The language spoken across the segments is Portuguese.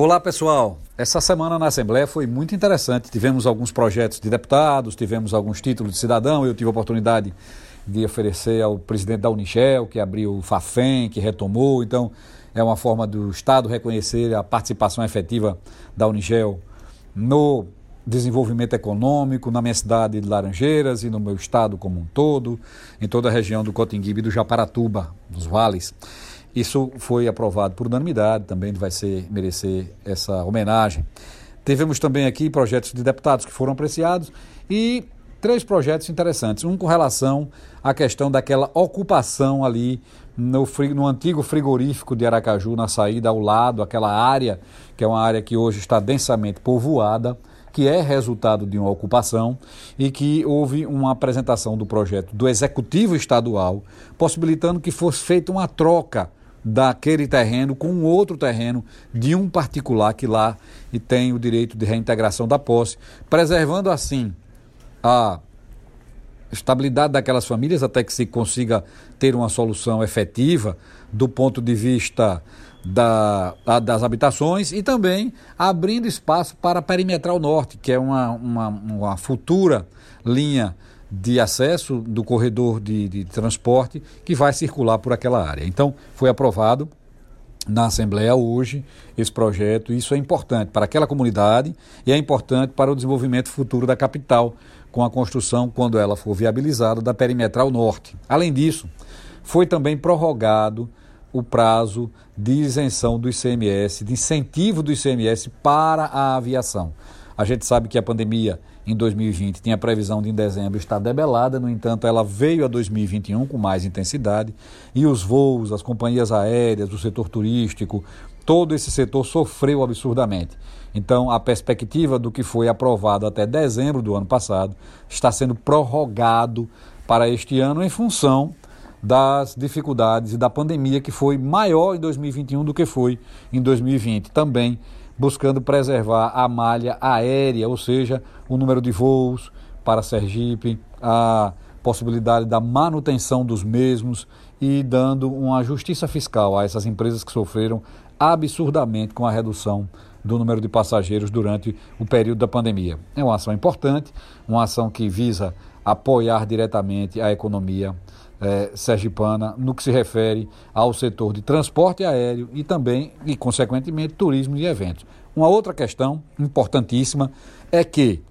Olá pessoal, essa semana na Assembleia foi muito interessante. Tivemos alguns projetos de deputados, tivemos alguns títulos de cidadão. Eu tive a oportunidade de oferecer ao presidente da Unigel, que abriu o FAFEM, que retomou. Então, é uma forma do Estado reconhecer a participação efetiva da Unigel no desenvolvimento econômico na minha cidade de Laranjeiras e no meu estado como um todo, em toda a região do Cotinguibe e do Japaratuba, dos vales. Isso foi aprovado por unanimidade, também vai ser merecer essa homenagem. Tivemos também aqui projetos de deputados que foram apreciados e três projetos interessantes. Um com relação à questão daquela ocupação ali no, no, antigo frigorífico de Aracaju, na saída ao lado, aquela área, que é uma área que hoje está densamente povoada, que é resultado de uma ocupação e que houve uma apresentação do projeto do Executivo Estadual, possibilitando que fosse feita uma troca daquele terreno com outro terreno de um particular que lá e tem o direito de reintegração da posse, preservando assim a estabilidade daquelas famílias até que se consiga ter uma solução efetiva do ponto de vista da, a, das habitações e também abrindo espaço para Perimetral Norte, que é uma, uma, uma futura linha de acesso do corredor de, de transporte que vai circular por aquela área. Então, foi aprovado na Assembleia hoje esse projeto. Isso é importante para aquela comunidade e é importante para o desenvolvimento futuro da capital, com a construção, quando ela for viabilizada, da Perimetral Norte. Além disso, foi também prorrogado o prazo de isenção do ICMS, de incentivo do ICMS para a aviação. A gente sabe que a pandemia em 2020 tinha previsão de em dezembro estar debelada, no entanto, ela veio a 2021 com mais intensidade e os voos, as companhias aéreas, o setor turístico, todo esse setor sofreu absurdamente. Então, a perspectiva do que foi aprovado até dezembro do ano passado está sendo prorrogado para este ano em função das dificuldades e da pandemia que foi maior em 2021 do que foi em 2020. Também buscando preservar a malha aérea, ou seja, o número de voos para Sergipe, a possibilidade da manutenção dos mesmos e dando uma justiça fiscal a essas empresas que sofreram absurdamente com a redução do número de passageiros durante o período da pandemia. É uma ação importante, uma ação que visa apoiar diretamente a economia é, sergipana no que se refere ao setor de transporte aéreo e também, e consequentemente, turismo e eventos. Uma outra questão importantíssima é que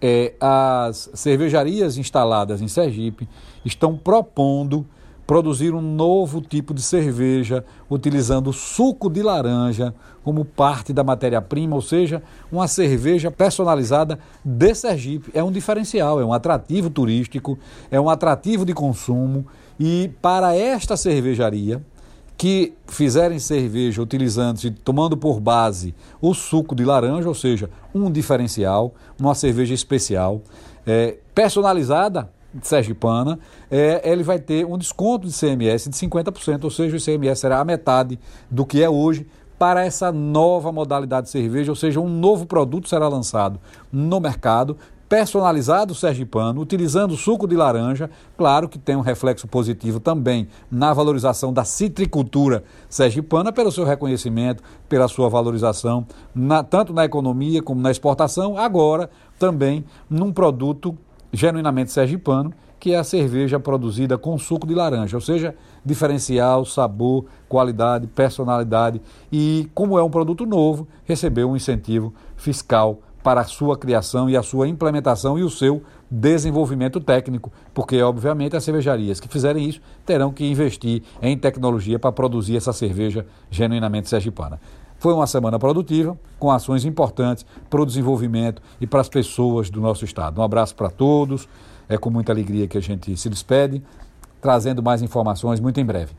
é, as cervejarias instaladas em Sergipe estão propondo produzir um novo tipo de cerveja utilizando suco de laranja como parte da matéria-prima, ou seja, uma cerveja personalizada de Sergipe. É um diferencial, é um atrativo turístico, é um atrativo de consumo e para esta cervejaria que fizerem cerveja utilizando e tomando por base o suco de laranja, ou seja, um diferencial, uma cerveja especial, é, personalizada sergipana, é, ele vai ter um desconto de CMS de 50%, ou seja, o CMS será a metade do que é hoje para essa nova modalidade de cerveja, ou seja, um novo produto será lançado no mercado, personalizado sergipano, utilizando suco de laranja, claro que tem um reflexo positivo também na valorização da citricultura sergipana, pelo seu reconhecimento, pela sua valorização, na, tanto na economia como na exportação, agora também num produto genuinamente sergipano, que é a cerveja produzida com suco de laranja, ou seja, diferencial, sabor, qualidade, personalidade e, como é um produto novo, recebeu um incentivo fiscal para a sua criação e a sua implementação e o seu desenvolvimento técnico, porque obviamente as cervejarias que fizerem isso terão que investir em tecnologia para produzir essa cerveja genuinamente sergipana. Foi uma semana produtiva, com ações importantes para o desenvolvimento e para as pessoas do nosso estado. Um abraço para todos. É com muita alegria que a gente se despede, trazendo mais informações muito em breve.